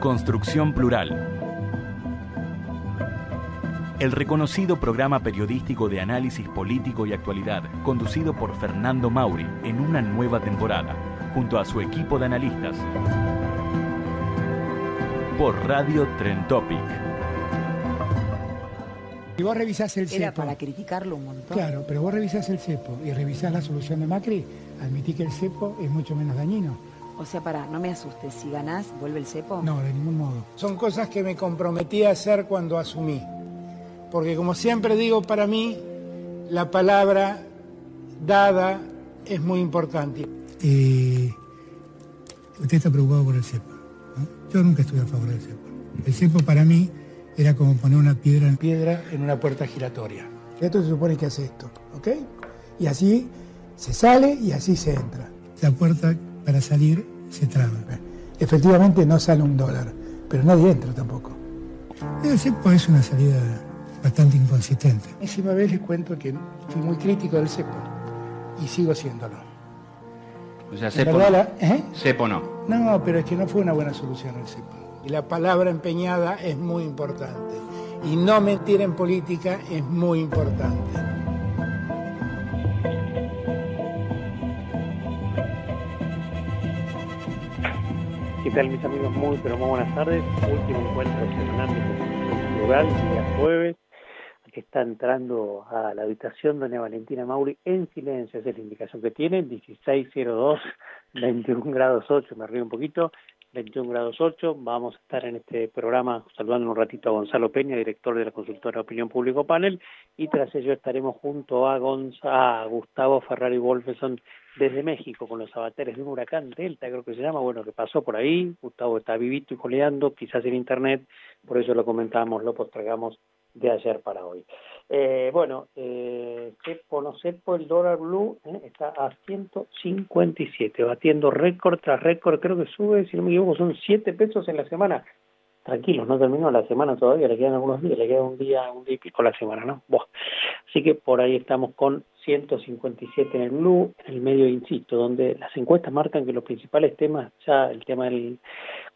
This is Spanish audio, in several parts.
Construcción Plural. El reconocido programa periodístico de análisis político y actualidad, conducido por Fernando Mauri en una nueva temporada, junto a su equipo de analistas. Por Radio Tren Topic. Si vos revisás el Era cepo, para criticarlo un montón. claro, pero vos revisás el cepo y revisás la solución de Macri, admití que el cepo es mucho menos dañino. O sea, para, no me asustes. Si ganás, ¿vuelve el cepo? No, de ningún modo. Son cosas que me comprometí a hacer cuando asumí. Porque como siempre digo, para mí la palabra dada es muy importante. usted está preocupado por el cepo. Yo nunca estuve a favor del cepo. El cepo para mí era como poner una piedra en piedra en una puerta giratoria. Esto se supone que hace esto, ¿ok? Y así se sale y así se entra. La puerta para salir se traba. Efectivamente no sale un dólar, pero nadie entra tampoco. El cepo es una salida bastante inconsistente. Encima vez les cuento que fui muy crítico del cepo y sigo siéndolo. O sea, cepo verdad, no. la- ¿eh? Cepo no. No, pero es que no fue una buena solución el cepo. Y la palabra empeñada es muy importante. Y no mentir en política es muy importante. ¿Qué tal mis amigos? Muy pero muy buenas tardes. Último encuentro semanal de Constitución Plural, día jueves. Aquí está entrando a la habitación doña Valentina Mauri en silencio, esa es la indicación que tiene, 1602, 21 grados 8, me río un poquito, 21 grados 8. Vamos a estar en este programa saludando un ratito a Gonzalo Peña, director de la consultora Opinión Público Panel, y tras ello estaremos junto a, Gonza, a Gustavo Ferrari Wolfeson desde México con los avatares de un huracán Delta, creo que se llama, bueno, que pasó por ahí. Gustavo está vivito y coleando, quizás en internet, por eso lo comentamos, lo postergamos de ayer para hoy. Eh, bueno, eh, cepo, el dólar blue eh, está a 157, batiendo récord tras récord, creo que sube, si no me equivoco, son 7 pesos en la semana. Tranquilos, no terminó la semana todavía, le quedan algunos días, le queda un día, un día y pico la semana, ¿no? Buah. Así que por ahí estamos con 157 en el blue, en el medio, insisto, donde las encuestas marcan que los principales temas, ya el tema del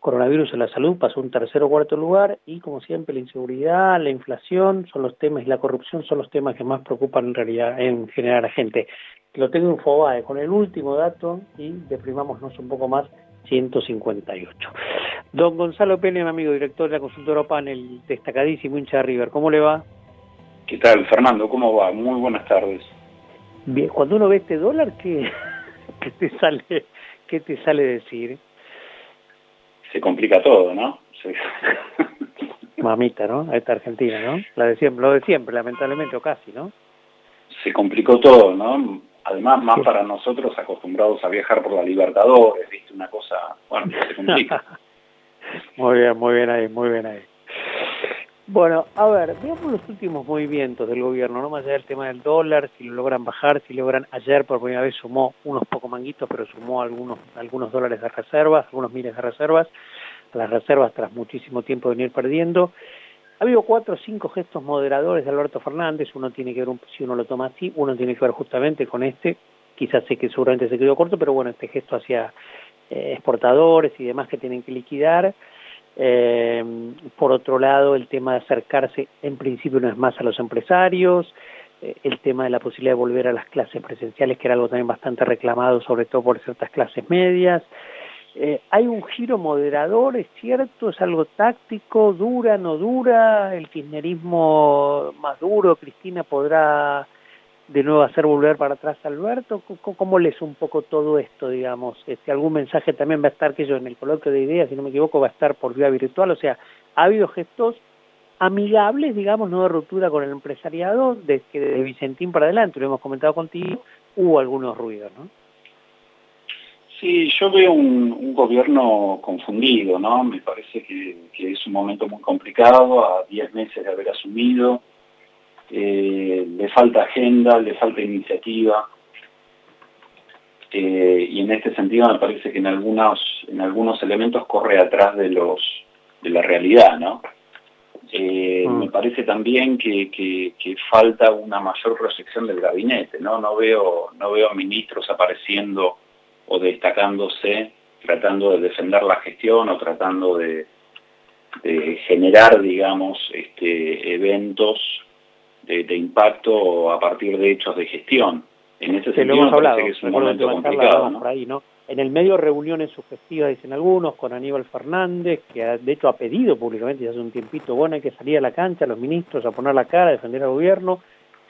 coronavirus en la salud pasó un tercer o cuarto lugar y como siempre la inseguridad, la inflación son los temas y la corrupción son los temas que más preocupan en realidad en general a la gente. Lo tengo en Fobae con el último dato y deprimámonos un poco más 158. Don Gonzalo Pérez, mi amigo director de la consultora Panel, destacadísimo hincha de River, ¿cómo le va? ¿Qué tal, Fernando? ¿Cómo va? Muy buenas tardes. Bien, cuando uno ve este dólar, ¿qué, qué te sale qué te sale decir? Se complica todo, ¿no? Se- Mamita, ¿no? Esta Argentina, ¿no? La de siempre, lo de siempre, lamentablemente, o casi, ¿no? se complicó todo, ¿no? Además, más para nosotros acostumbrados a viajar por la Libertadores, ¿viste? Una cosa, bueno, se complica. Muy bien, muy bien ahí, muy bien ahí. Bueno, a ver, veamos los últimos movimientos del gobierno, no más allá del tema del dólar, si lo logran bajar, si logran, ayer por primera vez sumó unos pocos manguitos, pero sumó algunos, algunos dólares de reservas, algunos miles de reservas, las reservas tras muchísimo tiempo de venir perdiendo. Ha habido cuatro o cinco gestos moderadores de Alberto Fernández, uno tiene que ver, si uno lo toma así, uno tiene que ver justamente con este, quizás sé que seguramente se quedó corto, pero bueno, este gesto hacia eh, exportadores y demás que tienen que liquidar. Eh, por otro lado, el tema de acercarse en principio no es más a los empresarios, eh, el tema de la posibilidad de volver a las clases presenciales, que era algo también bastante reclamado, sobre todo por ciertas clases medias. Eh, hay un giro moderador, es cierto, es algo táctico, dura, no dura, el kirchnerismo más duro, Cristina podrá de nuevo hacer volver para atrás a Alberto? ¿Cómo, lees un poco todo esto, digamos? Este, ¿Algún mensaje también va a estar, que yo en el coloquio de ideas, si no me equivoco, va a estar por vía virtual? O sea, ha habido gestos amigables, digamos, no de ruptura con el empresariado, de que de Vicentín para adelante, lo hemos comentado contigo, hubo algunos ruidos, ¿no? Sí, yo veo un, gobierno confundido, ¿no? Me parece que, es un momento muy complicado, a 10 meses de haber asumido, eh, le falta agenda, le falta iniciativa, eh, y en este sentido me parece que en algunos, en algunos elementos corre atrás de, los, de la realidad, ¿no? Eh, mm. Me parece también que, que, falta una mayor proyección del gabinete, ¿no? No veo, no veo ministros apareciendo o destacándose, tratando de defender la gestión o tratando de, generar, digamos, este, eventos de, impacto a partir de hechos de gestión. En ese sentido, me parece que es un momento complicado. ¿no? En el medio reuniones sugestivas, dicen algunos, con Aníbal Fernández, que de hecho ha pedido públicamente ya hace un tiempito, bueno, hay que salir a la cancha, los ministros, a poner la cara, a defender al gobierno.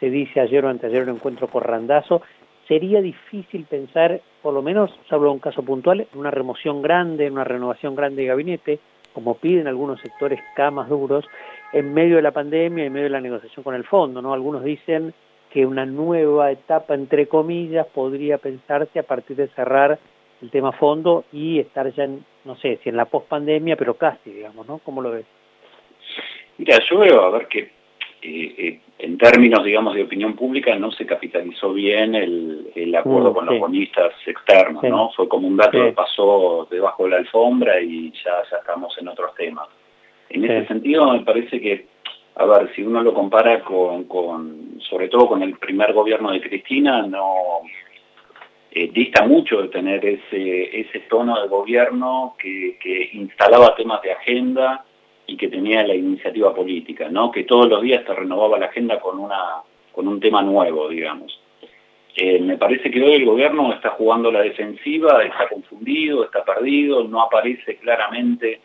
Se dice ayer o anteayer un encuentro con Randazo. Sería difícil pensar, por lo menos, salvo un caso puntual, en una remoción grande, en una renovación grande de gabinete, como piden algunos sectores camas duros, en medio de la pandemia, en medio de la negociación con el fondo, ¿no? Algunos dicen que una nueva etapa, entre comillas, podría pensarse a partir de cerrar el tema fondo y estar ya, en, no sé, si en la pospandemia, pero casi, digamos, ¿no? ¿Cómo lo ves? Mira, yo veo, a ver, que eh, eh, en términos, digamos, de opinión pública no se capitalizó bien el, el acuerdo mm, con los bonistas externos, ¿no? Fue como un dato que pasó debajo de la alfombra y ya, ya estamos en otros temas. En ese sentido, me parece que, a ver, si uno lo compara con, con sobre todo con el primer gobierno de Cristina, no eh, dista mucho de tener ese, ese tono de gobierno que, instalaba temas de agenda y que tenía la iniciativa política, ¿no? que todos los días se renovaba la agenda con, una, con un tema nuevo, digamos. Eh, me parece que hoy el gobierno está jugando la defensiva, está confundido, está perdido, no aparece claramente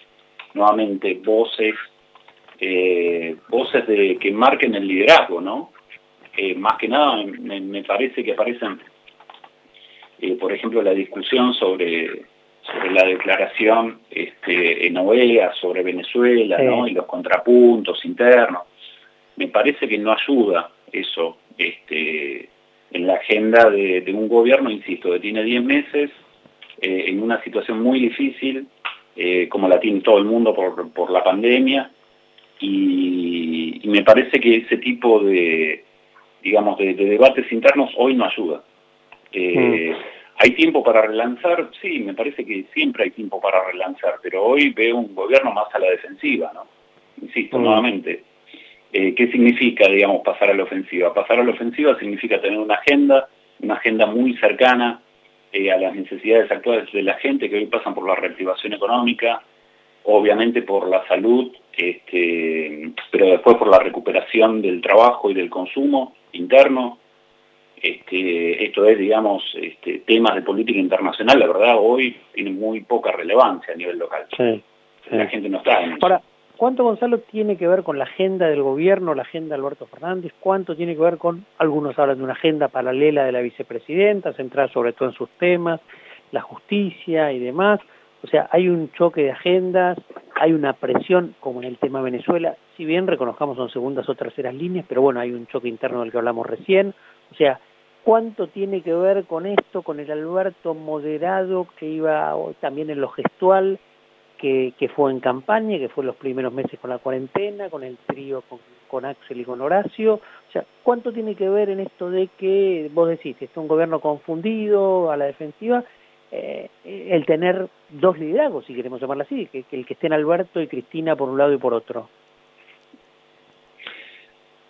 nuevamente voces, eh, voces de, que marquen el liderazgo, ¿no? más que nada me, parece que aparecen eh, por ejemplo, la discusión sobre, sobre la declaración este, en OEA sobre Venezuela y los contrapuntos internos. Me parece que no ayuda eso este, en la agenda de, un gobierno, insisto, que tiene 10 meses eh, en una situación muy difícil, eh, como la tiene todo el mundo por, por la pandemia, y, me parece que ese tipo de, digamos, de debates internos hoy no ayuda. Eh, mm. ¿Hay tiempo para relanzar? Sí, me parece que siempre hay tiempo para relanzar, pero hoy veo un gobierno más a la defensiva, ¿no? Insisto mm. nuevamente. Eh, ¿Qué significa, digamos, pasar a la ofensiva? Pasar a la ofensiva significa tener una agenda, una agenda muy cercana eh, a las necesidades actuales de la gente que hoy pasan por la reactivación económica, obviamente por la salud, este, pero después por la recuperación del trabajo y del consumo interno, este, esto es, digamos, este, temas de política internacional, la verdad, hoy tiene muy poca relevancia a nivel local. La gente no está en Ahora, ¿cuánto, Gonzalo, tiene que ver con la agenda del gobierno, la agenda de Alberto Fernández? ¿Cuánto tiene que ver con, algunos hablan de una agenda paralela de la vicepresidenta, centrada sobre todo en sus temas, la justicia y demás? O sea, hay un choque de agendas, hay una presión, como en el tema Venezuela, si bien reconozcamos son segundas o terceras líneas, pero bueno, hay un choque interno del que hablamos recién. O sea, ¿Cuánto tiene que ver con esto, con el Alberto moderado que iba también en lo gestual, que, que fue en campaña, que fue los primeros meses con la cuarentena, con el trío con, Axel y con Horacio? O sea, ¿cuánto tiene que ver en esto de que, vos decís, es un gobierno confundido a la defensiva, eh, el tener dos liderazgos, si queremos llamarlo así, que, que el que estén Alberto y Cristina por un lado y por otro?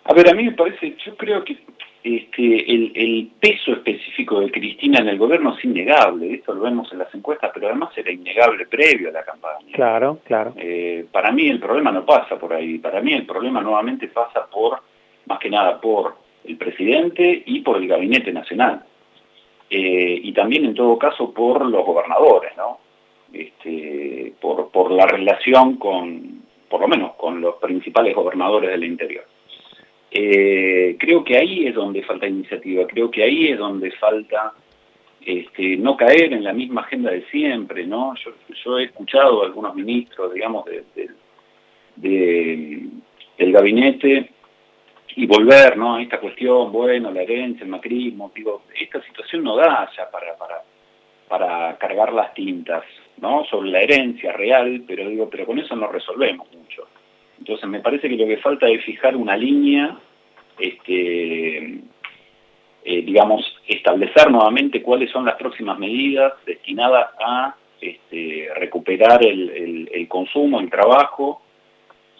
A ver, a mí me parece, yo creo que este, el, peso específico de Cristina en el gobierno es innegable, esto lo vemos en las encuestas, pero además era innegable previo a la campaña. Claro, claro. Eh, para mí el problema no pasa por ahí, para mí el problema nuevamente pasa por, más que nada, por el presidente y por el gabinete nacional. Eh, y también en todo caso por los gobernadores, ¿no? Este, por, por la relación con, por lo menos, con los principales gobernadores del interior. Eh, creo que ahí es donde falta iniciativa, creo que ahí es donde falta este, no caer en la misma agenda de siempre, ¿no? Yo, he escuchado a algunos ministros, digamos, del gabinete y volver, ¿no? A esta cuestión, bueno, la herencia, el macrismo, digo, esta situación no da ya para, para, para cargar las tintas, ¿no? Sobre la herencia real, pero digo, pero con eso no resolvemos mucho. Entonces me parece que lo que falta es fijar una línea, este, eh, digamos, establecer nuevamente cuáles son las próximas medidas destinadas a este, recuperar el, el, consumo, el trabajo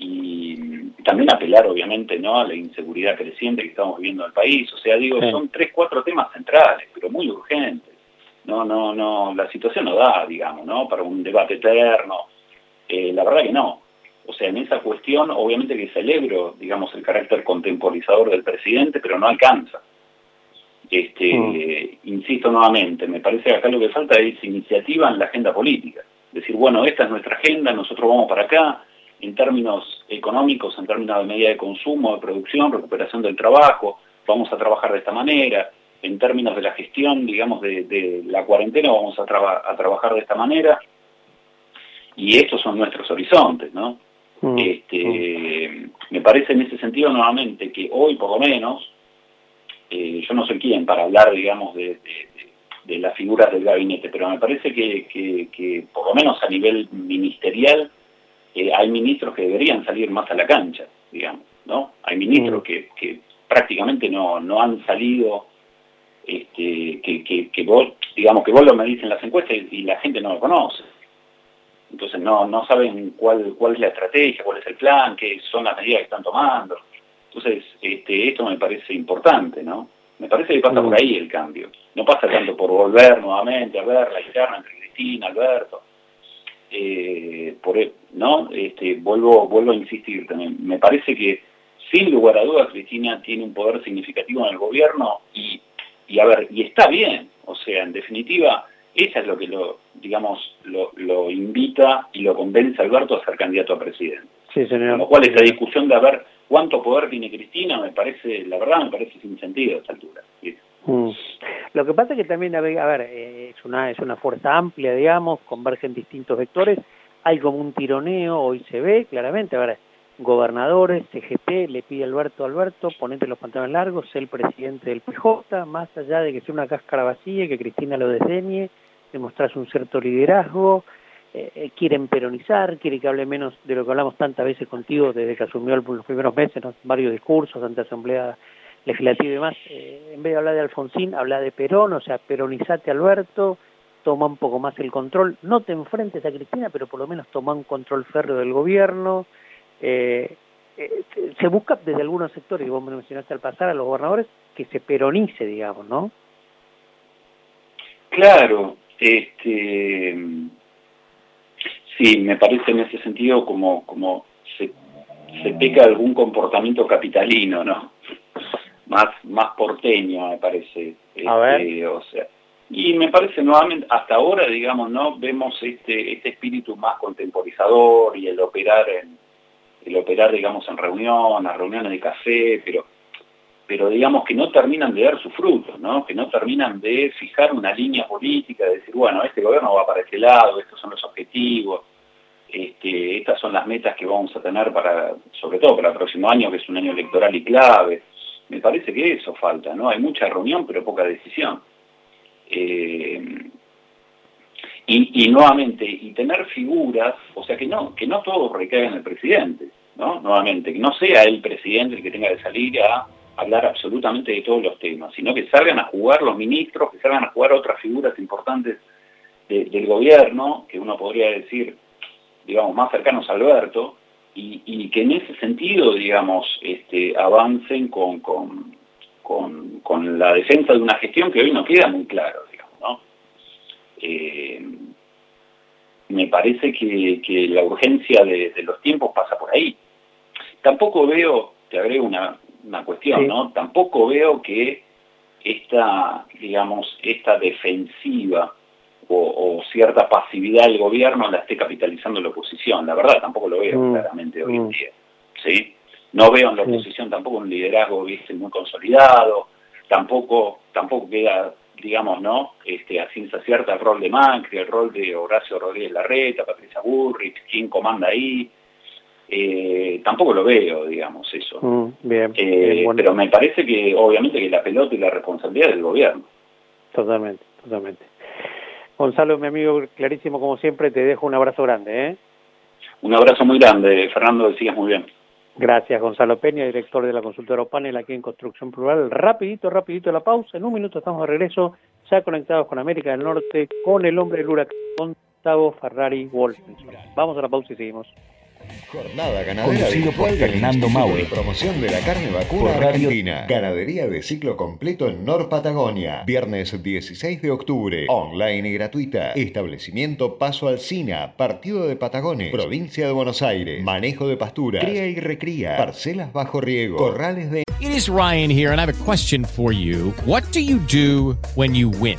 y también apelar obviamente no a la inseguridad creciente que estamos viviendo en el país. O sea, digo, son tres, cuatro temas centrales, pero muy urgentes. No, no, no, la situación no da, digamos, ¿no? Para un debate eterno. Eh, la verdad que no. O sea, en esa cuestión, obviamente que celebro, digamos, el carácter contemporizador del presidente, pero no alcanza. Este, mm. Insisto nuevamente, me parece que acá lo que falta es iniciativa en la agenda política. Decir, bueno, esta es nuestra agenda, nosotros vamos para acá, en términos económicos, en términos de medida de consumo, de producción, recuperación del trabajo, vamos a trabajar de esta manera, en términos de la gestión, digamos, de, la cuarentena, vamos a, a trabajar de esta manera, y estos son nuestros horizontes, ¿no? Mm, este, mm. Me parece en ese sentido nuevamente que hoy por lo menos, eh, yo no soy quien para hablar, digamos, de, las figuras del gabinete, pero me parece que, por lo menos a nivel ministerial eh, hay ministros que deberían salir más a la cancha, digamos, ¿no? Hay ministros mm. que, prácticamente no, no han salido, este, que, que, vos, digamos, que vos lo medís en las encuestas y la gente no lo conoce entonces no, no saben cuál, cuál es la estrategia, cuál es el plan, qué son las medidas que están tomando. Entonces, este, esto me parece importante, ¿no? Me parece que pasa por ahí el cambio. No pasa tanto por volver nuevamente a ver la interna entre Cristina, Alberto. Eh, por, e, ¿no? Este, vuelvo, vuelvo a insistir también. Me parece que, sin lugar a dudas, Cristina tiene un poder significativo en el gobierno y, y a ver, y está bien. O sea, en definitiva, esa es lo que lo, digamos, lo, lo invita y lo convence a Alberto a ser candidato a presidente. Sí, señor. Con lo cual esta discusión de a ver cuánto poder tiene Cristina me parece, la verdad me parece sin sentido a esta altura. Mm. Lo que pasa es que también, a ver, eh, es una, es una fuerza amplia, digamos, convergen distintos vectores, hay como un tironeo, hoy se ve claramente, a ver, gobernadores, CGP, le pide a Alberto, Alberto, ponete los pantalones largos, sé el presidente del PJ, más allá de que sea una cáscara vacía, que Cristina lo desdeñe, demostrarse un cierto liderazgo, eh, eh, quieren peronizar, quiere que hable menos de lo que hablamos tantas veces contigo desde que asumió los primeros meses, varios discursos ante Asamblea Legislativa y demás, eh, en vez de hablar de Alfonsín, habla de Perón, o sea, peronizate Alberto, toma un poco más el control, no te enfrentes a Cristina, pero por lo menos toma un control férreo del gobierno, se busca desde algunos sectores, y vos me mencionaste al pasar a los gobernadores, que se peronice, digamos, ¿no? Claro, este, sí, me parece en ese sentido como, como se, se peca algún comportamiento capitalino, ¿no? Más, más porteño, me parece. Este, o sea, y me parece nuevamente, hasta ahora, digamos, ¿no? Vemos este, este espíritu más contemporizador y el operar en, el operar, digamos, en reuniones, reuniones de café, pero pero digamos que no terminan de dar sus frutos, ¿no? que no terminan de fijar una línea política, de decir, bueno, este gobierno va para este lado, estos son los objetivos, este, estas son las metas que vamos a tener para, sobre todo para el próximo año, que es un año electoral y clave. Me parece que eso falta, ¿no? Hay mucha reunión, pero poca decisión. Eh, y, nuevamente, y tener figuras, o sea, que no, que no todo recaiga en el presidente, ¿no? Nuevamente, que no sea el presidente el que tenga que salir a hablar absolutamente de todos los temas, sino que salgan a jugar los ministros, que salgan a jugar otras figuras importantes del gobierno, que uno podría decir, digamos, más cercanos a Alberto, y, que en ese sentido, digamos, este, avancen con, con, con, la defensa de una gestión que hoy no queda muy claro, digamos, ¿no? Eh, me parece que, la urgencia de, de los tiempos pasa por ahí. Tampoco veo, te agrego una, una cuestión, ¿no? Tampoco veo que esta, digamos, esta defensiva o, cierta pasividad del gobierno la esté capitalizando la oposición. La verdad, tampoco lo veo mm, claramente hoy en mm. día. ¿sí? No veo en la oposición tampoco un liderazgo ¿viste? muy consolidado, tampoco, tampoco queda, digamos, ¿no? Este, a ciencia cierta el rol de Macri, el rol de Horacio Rodríguez Larreta, Patricia Burrich, quién comanda ahí, eh, tampoco lo veo, digamos, eso. Mm, eh, pero me parece que, obviamente, que la pelota y la responsabilidad del gobierno. Totalmente, totalmente. Gonzalo, mi amigo, clarísimo como siempre, te dejo un abrazo grande. ¿eh? Un abrazo muy grande, Fernando, que sigas muy bien. Gracias, Gonzalo Peña, director de la consultora Panel aquí en Construcción Plural. Rapidito, rapidito la pausa. En un minuto estamos de regreso, ya conectados con América del Norte, con el hombre del huracán, Gustavo Ferrari Wolfenson. Vamos a la pausa y seguimos. Jornada ganadera Conducido por Fernando Mauri. Promoción de la carne vacuna Por radio- argentina. Ganadería de ciclo completo en Nor Patagonia. Viernes 16 de octubre. Online y gratuita. Establecimiento Paso Alcina. Partido de Patagones. Provincia de Buenos Aires. Manejo de pasturas. Cría y recría. Parcelas bajo riego. Corrales de It is Ryan here, and I have a question for you. What do you do when you win?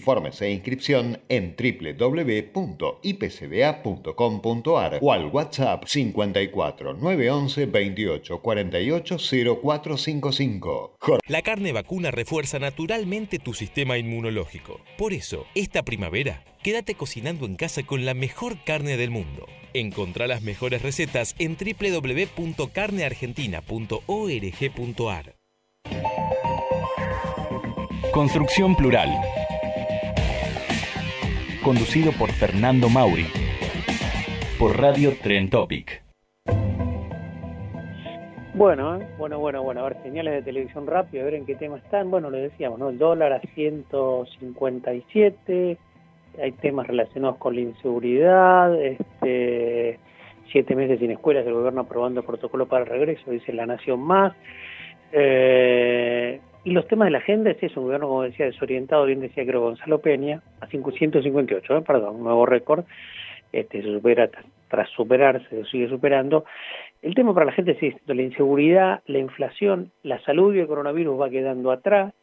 Informes e inscripción en www.ipcba.com.ar o al WhatsApp 54 911 28 48 0455. Jorge La carne vacuna refuerza naturalmente tu sistema inmunológico. Por eso, esta primavera, quédate cocinando en casa con la mejor carne del mundo. Encontrá las mejores recetas en www.carneargentina.org.ar. Construcción Plural. Conducido por Fernando Mauri. Por Radio Tren Topic. Bueno, ¿eh? bueno, bueno, bueno, a ver, señales de televisión rápido, a ver en qué tema están. Bueno, les decíamos, ¿no? El dólar a 157, hay temas relacionados con la inseguridad, este, siete meses sin escuelas, el gobierno aprobando protocolo para el regreso, dice La Nación Más. Eh, y los temas de la agenda es eso, un gobierno, como decía, desorientado, bien decía creo Gonzalo Peña, a 558, ¿eh? perdón, un nuevo récord, este, se supera tras superarse, se sigue superando. El tema para la gente es esto, la inseguridad, la inflación, la salud y el coronavirus va quedando atrás,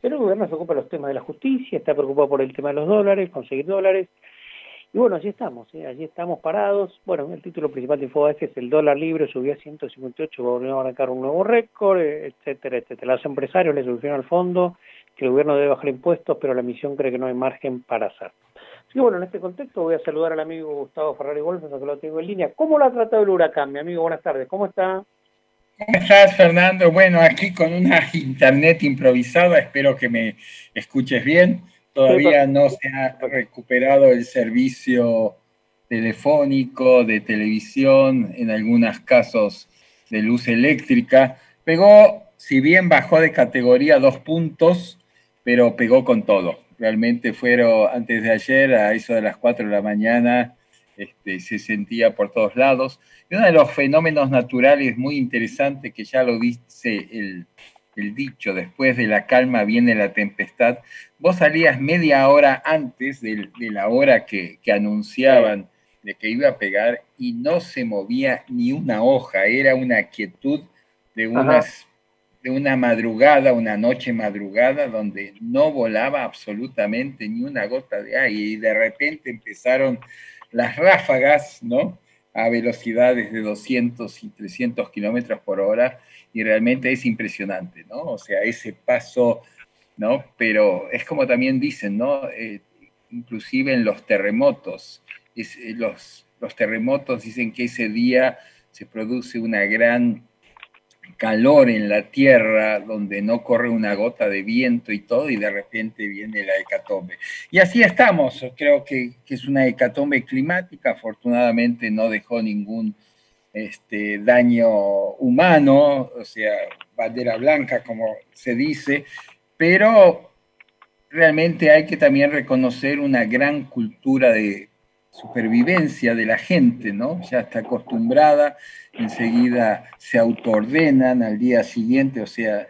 pero el gobierno se ocupa de los temas de la justicia, está preocupado por el tema de los dólares, conseguir dólares, y bueno, allí estamos, ¿eh? allí estamos parados. Bueno, el título principal de Infobae es el dólar libre subió a 158, volvió a arrancar un nuevo récord, eh, etcétera, etcétera. Los empresarios le solucionan al fondo que el gobierno debe bajar impuestos, pero la misión cree que no hay margen para hacerlo. Así que bueno, en este contexto voy a saludar al amigo Gustavo Ferrari Golfes, que lo tengo en línea. ¿Cómo lo ha tratado el huracán, mi amigo? Buenas tardes, ¿cómo está? ¿Cómo estás, Fernando? Bueno, aquí con una internet improvisada, espero que me escuches bien. Todavía no se ha recuperado el servicio telefónico, de televisión, en algunos casos de luz eléctrica. Pegó, si bien bajó de categoría dos puntos, pero pegó con todo. Realmente fueron antes de ayer, a eso de las 4 de la mañana, este, se sentía por todos lados. Y uno de los fenómenos naturales muy interesantes, que ya lo dice el, el dicho, después de la calma viene la tempestad, vos salías media hora antes de, de la hora que, que anunciaban de que iba a pegar y no se movía ni una hoja, era una quietud de unas de una madrugada, una noche madrugada, donde no volaba absolutamente ni una gota de aire y de repente empezaron las ráfagas, ¿no? A velocidades de 200 y 300 kilómetros por hora y realmente es impresionante, ¿no? O sea, ese paso, ¿no? Pero es como también dicen, ¿no? Eh, inclusive en los terremotos, eh, los, los terremotos dicen que ese día se produce una gran calor en la tierra donde no corre una gota de viento y todo y de repente viene la hecatombe. Y así estamos, creo que, que es una hecatombe climática, afortunadamente no dejó ningún este, daño humano, o sea, bandera blanca como se dice, pero realmente hay que también reconocer una gran cultura de supervivencia de la gente, ¿no? Ya está acostumbrada, enseguida se autoordenan al día siguiente, o sea,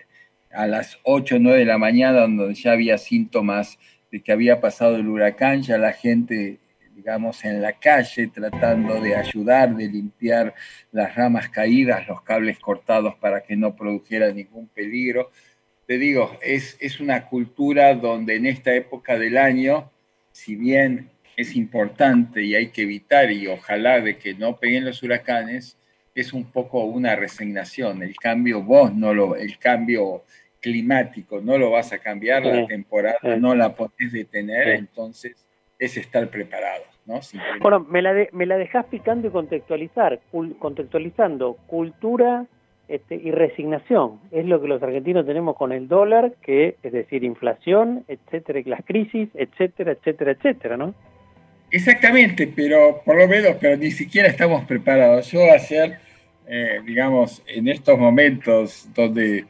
a las 8 o 9 de la mañana, donde ya había síntomas de que había pasado el huracán, ya la gente, digamos, en la calle tratando de ayudar, de limpiar las ramas caídas, los cables cortados para que no produjera ningún peligro. Te digo, es, es una cultura donde en esta época del año si bien es importante y hay que evitar y ojalá de que no peguen los huracanes, es un poco una resignación. El cambio, vos no lo, el cambio climático no lo vas a cambiar, la temporada no la podés detener, entonces es estar preparado. ¿no? Bueno, me la, de, me la dejás picando y contextualizar, contextualizando cultura este, y resignación. Es lo que los argentinos tenemos con el dólar, que es decir, inflación, etcétera, las crisis, etcétera, etcétera, etcétera, ¿no? Exactamente, pero por lo menos, pero ni siquiera estamos preparados. Yo ayer, eh, digamos, en estos momentos donde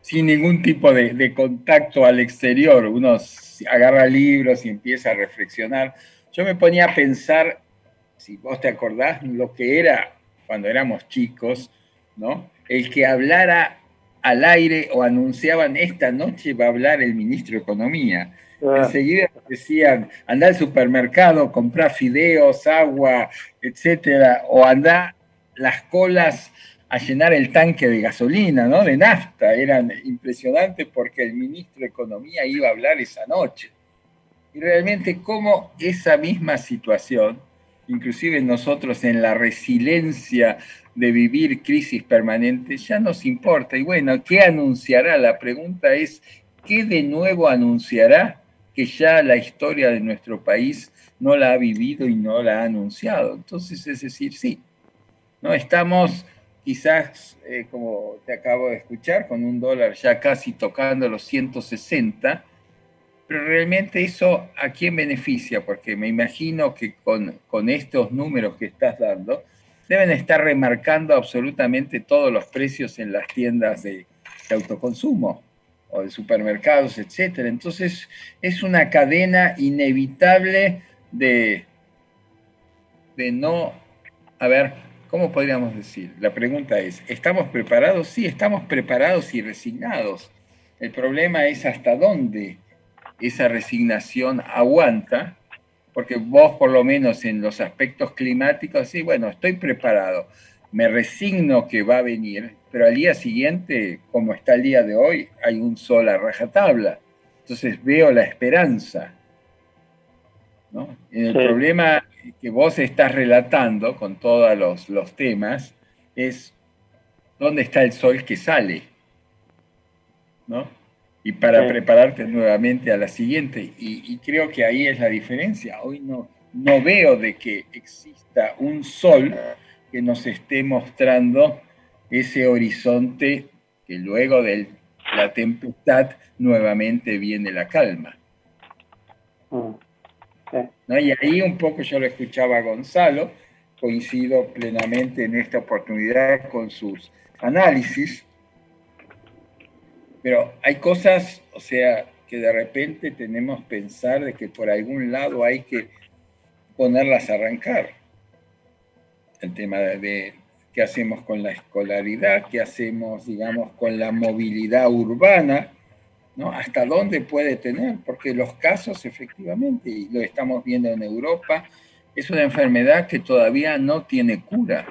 sin ningún tipo de, de, contacto al exterior, uno agarra libros y empieza a reflexionar, yo me ponía a pensar, si vos te acordás, lo que era cuando éramos chicos, ¿no? El que hablara al aire o anunciaban esta noche va a hablar el ministro de Economía Ah. Enseguida decían, anda al supermercado, comprar fideos, agua, etcétera, o anda las colas a llenar el tanque de gasolina, ¿no? De nafta. Eran impresionantes porque el ministro de Economía iba a hablar esa noche. Y realmente cómo esa misma situación, inclusive nosotros en la resiliencia de vivir crisis permanentes, ya nos importa. Y bueno, ¿qué anunciará? La pregunta es, ¿qué de nuevo anunciará que ya la historia de nuestro país no la ha vivido y no la ha anunciado. Entonces, es decir, sí, ¿no? Estamos quizás, eh, como te acabo de escuchar, con un dólar ya casi tocando los 160, pero realmente eso a quién beneficia, porque me imagino que con, con estos números que estás dando, deben estar remarcando absolutamente todos los precios en las tiendas de autoconsumo o de supermercados, etcétera. Entonces es una cadena inevitable de, de no, a ver, ¿cómo podríamos decir? La pregunta es, ¿estamos preparados? Sí, estamos preparados y resignados. El problema es hasta dónde esa resignación aguanta, porque vos por lo menos en los aspectos climáticos, sí, bueno, estoy preparado, me resigno que va a venir, pero al día siguiente, como está el día de hoy, hay un sol a rajatabla. Entonces veo la esperanza. ¿No? El problema que vos estás relatando con todos los, los temas es dónde está el sol que sale. ¿no? Y para prepararte nuevamente a la siguiente. Y, y, creo que ahí es la diferencia. Hoy no, no veo de que exista un sol que nos esté mostrando ese horizonte que luego de la tempestad nuevamente viene la calma. Mm. Y ahí un poco yo lo escuchaba Gonzalo, coincido plenamente en esta oportunidad con sus análisis, pero hay cosas, o sea, que de repente tenemos que pensar de que por algún lado hay que ponerlas a arrancar. El tema de, qué hacemos con la escolaridad, qué hacemos, digamos, con la movilidad urbana, ¿no? ¿Hasta dónde puede tener? Porque los casos, efectivamente, y lo estamos viendo en Europa, es una enfermedad que todavía no tiene cura.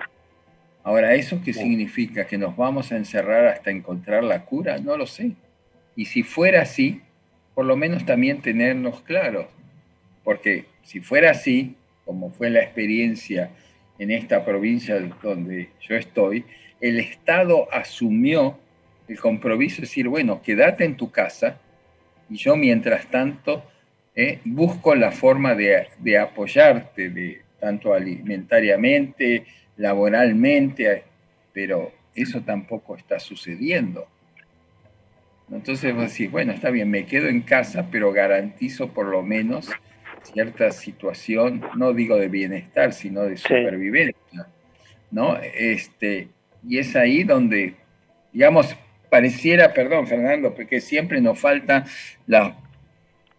Ahora, ¿eso qué significa? ¿Que nos vamos a encerrar hasta encontrar la cura? No lo sé. Y si fuera así, por lo menos también tenernos claros. Porque si fuera así, como fue la experiencia en esta provincia donde yo estoy, el Estado asumió el compromiso de decir, bueno, quédate en tu casa y yo mientras tanto eh, busco la forma de, apoyarte, de, tanto alimentariamente, laboralmente, pero eso tampoco está sucediendo. Entonces vos decís, bueno, está bien, me quedo en casa, pero garantizo por lo menos cierta situación, no digo de bienestar, sino de supervivencia, ¿no? Este, y es ahí donde, digamos, pareciera, perdón Fernando, porque siempre nos falta los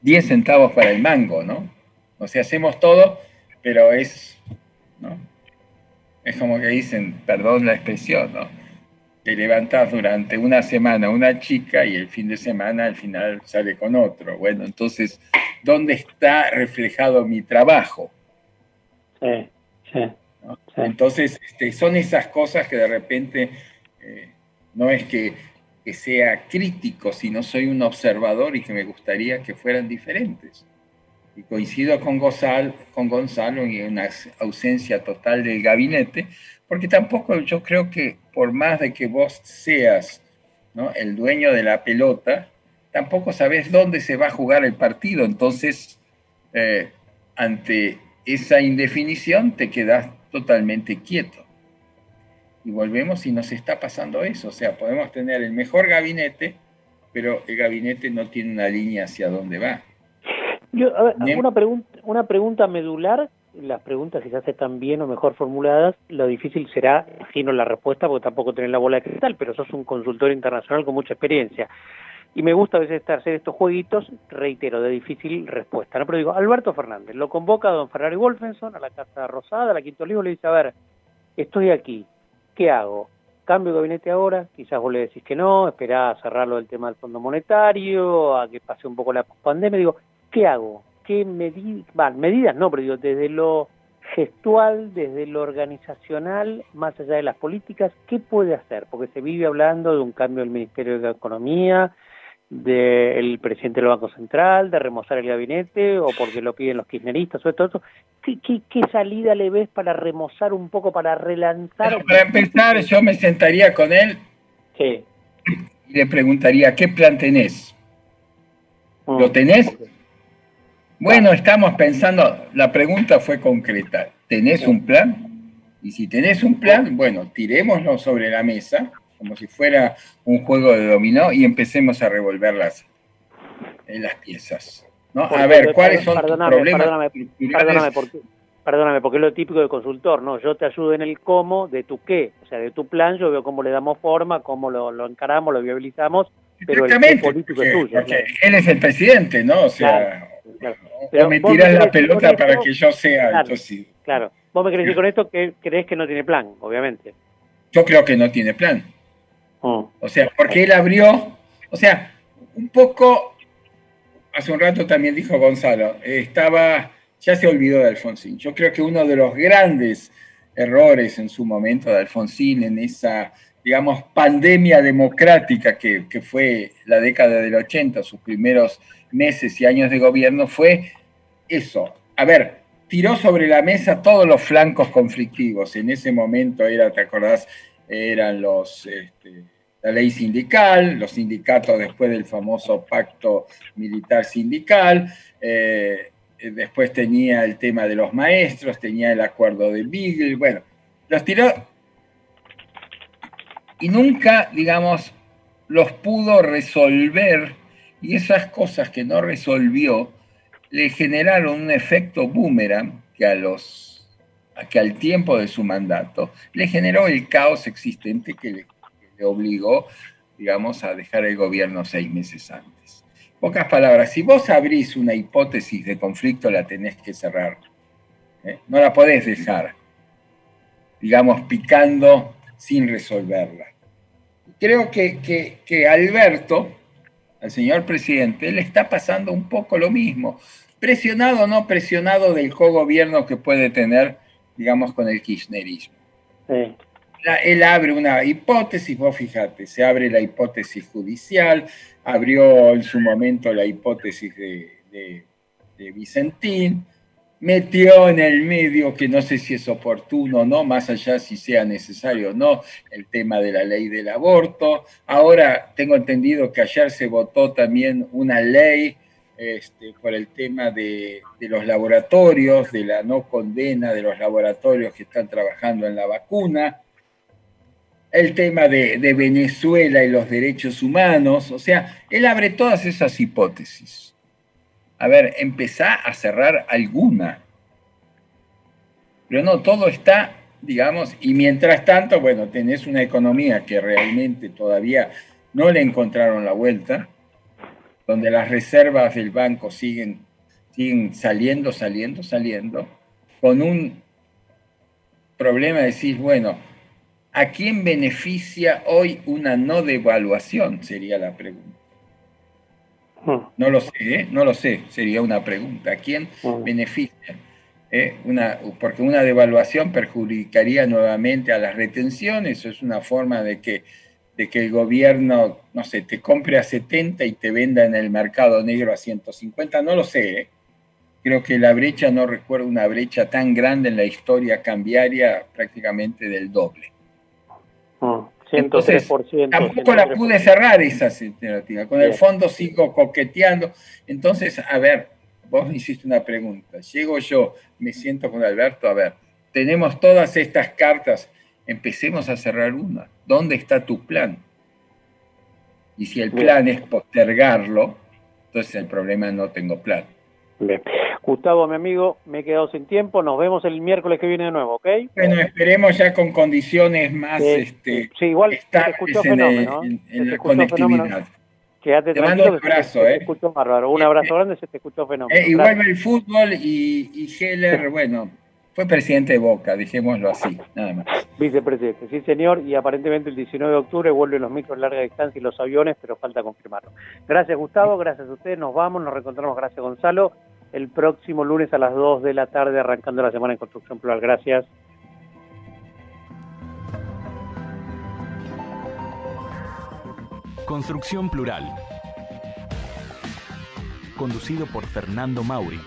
10 centavos para el mango, ¿no? O sea, hacemos todo, pero es, ¿no? Es como que dicen, perdón la expresión, ¿no? Te levantás durante una semana una chica y el fin de semana al final sale con otro. Bueno, entonces dónde está reflejado mi trabajo. Sí, sí. Entonces, este, son esas cosas que de repente eh, no es que, sea crítico, sino soy un observador y que me gustaría que fueran diferentes. y coincido con Gonzalo, con Gonzalo y una ausencia total del gabinete, porque tampoco yo creo que por más de que vos seas ¿no? el dueño de la pelota, tampoco sabes dónde se va a jugar el partido. Entonces, eh, ante esa indefinición, te quedas totalmente quieto. Y volvemos y nos está pasando eso. O sea, podemos tener el mejor gabinete, pero el gabinete no tiene una línea hacia dónde va. Yo, a ver, una, pregunta, una pregunta medular, las preguntas si se están bien o mejor formuladas, lo difícil será, imagino la respuesta, porque tampoco tenés la bola de cristal, pero sos un consultor internacional con mucha experiencia. Y me gusta a veces hacer estos jueguitos, reitero, de difícil respuesta. ¿no? Pero digo, Alberto Fernández, lo convoca a don Ferrari Wolfenson a la Casa Rosada, a la Quinto Olivo, le dice, a ver, estoy aquí, ¿qué hago? ¿Cambio de gabinete ahora? Quizás vos le decís que no, esperá a cerrarlo del tema del Fondo Monetario, a que pase un poco la pandemia. Digo, ¿qué hago? ¿Qué medidas? medidas no, pero digo, desde lo gestual, desde lo organizacional, más allá de las políticas, ¿qué puede hacer? Porque se vive hablando de un cambio del Ministerio de Economía, del presidente del Banco Central, de remozar el gabinete, o porque lo piden los kirchneristas, o todo eso. ¿Qué, qué, salida le ves para remozar un poco, para relanzar? para empezar, yo me sentaría con él sí. y le preguntaría, ¿qué plan tenés? ¿Lo mm. tenés? Bueno, estamos pensando, la pregunta fue concreta, ¿tenés un plan? Y si tenés un plan, bueno, tirémoslo sobre la mesa como si fuera un juego de dominó y empecemos a revolver las, en las piezas. ¿no? a ver, ¿cuáles son tus problemas? Perdóname, porque, perdóname, porque es lo típico del consultor, ¿no? Yo te ayudo en el cómo de tu qué, o sea, de tu plan, yo veo cómo le damos forma, cómo lo, encaramos, lo viabilizamos, pero el político es tuyo. Él es el presidente, ¿no? O sea, Pero me tiras la pelota para que yo sea. Claro, entonces, claro. Vos me crees con esto que crees que no tiene plan, obviamente. Yo creo que no tiene plan. O sea, porque él abrió, o sea, un poco, hace un rato también dijo Gonzalo, estaba, ya se olvidó de Alfonsín. Yo creo que uno de los grandes errores en su momento de Alfonsín en esa, digamos, pandemia democrática que, que fue la década del 80, sus primeros meses y años de gobierno, fue eso. A ver, tiró sobre la mesa todos los flancos conflictivos. En ese momento era, ¿te acordás? eran los, este, la ley sindical, los sindicatos después del famoso pacto militar sindical, eh, después tenía el tema de los maestros, tenía el acuerdo de Beagle, bueno, los tiró y nunca, digamos, los pudo resolver y esas cosas que no resolvió le generaron un efecto boomerang que a los que al tiempo de su mandato le generó el caos existente que le, obligó, digamos, a dejar el gobierno seis meses antes. Pocas palabras, si vos abrís una hipótesis de conflicto, la tenés que cerrar. ¿eh? No la podés dejar, digamos, picando sin resolverla. Creo que, que, que Alberto, al señor presidente, le está pasando un poco lo mismo. Presionado o no presionado del cogobierno que puede tener digamos, con el kirchnerismo. Él abre una hipótesis, vos fíjate, se abre la hipótesis judicial, abrió en su momento la hipótesis de, Vicentín, metió en el medio, que no sé si es oportuno o no, más allá si sea necesario o no, el tema de la ley del aborto. Ahora tengo entendido que ayer se votó también una ley este, por el tema de, los laboratorios, de la no condena de los laboratorios que están trabajando en la vacuna, el tema de, Venezuela y los derechos humanos, o sea, él abre todas esas hipótesis. A ver, empezá a cerrar alguna. Pero no, todo está, digamos, y mientras tanto, bueno, tenés una economía que realmente todavía no le encontraron la vuelta, donde las reservas del banco siguen, siguen saliendo, saliendo, saliendo, con un problema de decir, bueno, ¿a quién beneficia hoy una no devaluación? Sería la pregunta. Hmm. No lo sé, ¿eh? no lo sé, sería una pregunta. ¿A quién hmm. beneficia? ¿Eh? Una, porque una devaluación perjudicaría nuevamente a las retenciones, es una forma de que de que el gobierno, no sé, te compre a 70 y te venda en el mercado negro a 150, no lo sé, ¿eh? Creo que la brecha, no recuerdo una brecha tan grande en la historia cambiaria, prácticamente del doble. 103%. tampoco la pude cerrar esa alternativa. Con el fondo sigo coqueteando. Entonces, a ver, vos me hiciste una pregunta. Llego yo, me siento con Alberto, a ver, tenemos todas estas cartas, empecemos a cerrar una. ¿Dónde está tu plan? Y si el plan es postergarlo, entonces el problema no tengo plan. Bien. Gustavo, mi amigo, me he quedado sin tiempo. Nos vemos el miércoles que viene de nuevo, ¿ok? Bueno, esperemos ya con condiciones más este, sí, igual se te escuchó fenómeno. En, en la conectividad. Quédate te mando un abrazo, se, ¿eh? te escuchó bárbaro. Un abrazo grande, se te escuchó fenómeno. Eh, igual el fútbol y, y Heller, bueno, fue presidente de Boca, dejémoslo así, nada más. Vicepresidente, sí señor, y aparentemente el 19 de octubre vuelven los micros larga distancia y los aviones, pero falta confirmarlo. Gracias Gustavo, gracias a ustedes, nos vamos, nos reencontramos, gracias Gonzalo, el próximo lunes a las 2 de la tarde arrancando la semana en Construcción Plural. Gracias. Construcción Plural. Conducido por Fernando Mauri.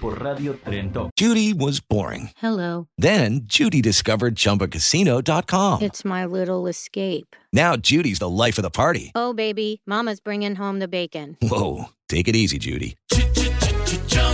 Por Radio Trento. Judy was boring. Hello. Then Judy discovered ChumbaCasino.com. It's my little escape. Now Judy's the life of the party. Oh, baby, mama's bringing home the bacon. Whoa, take it easy, Judy.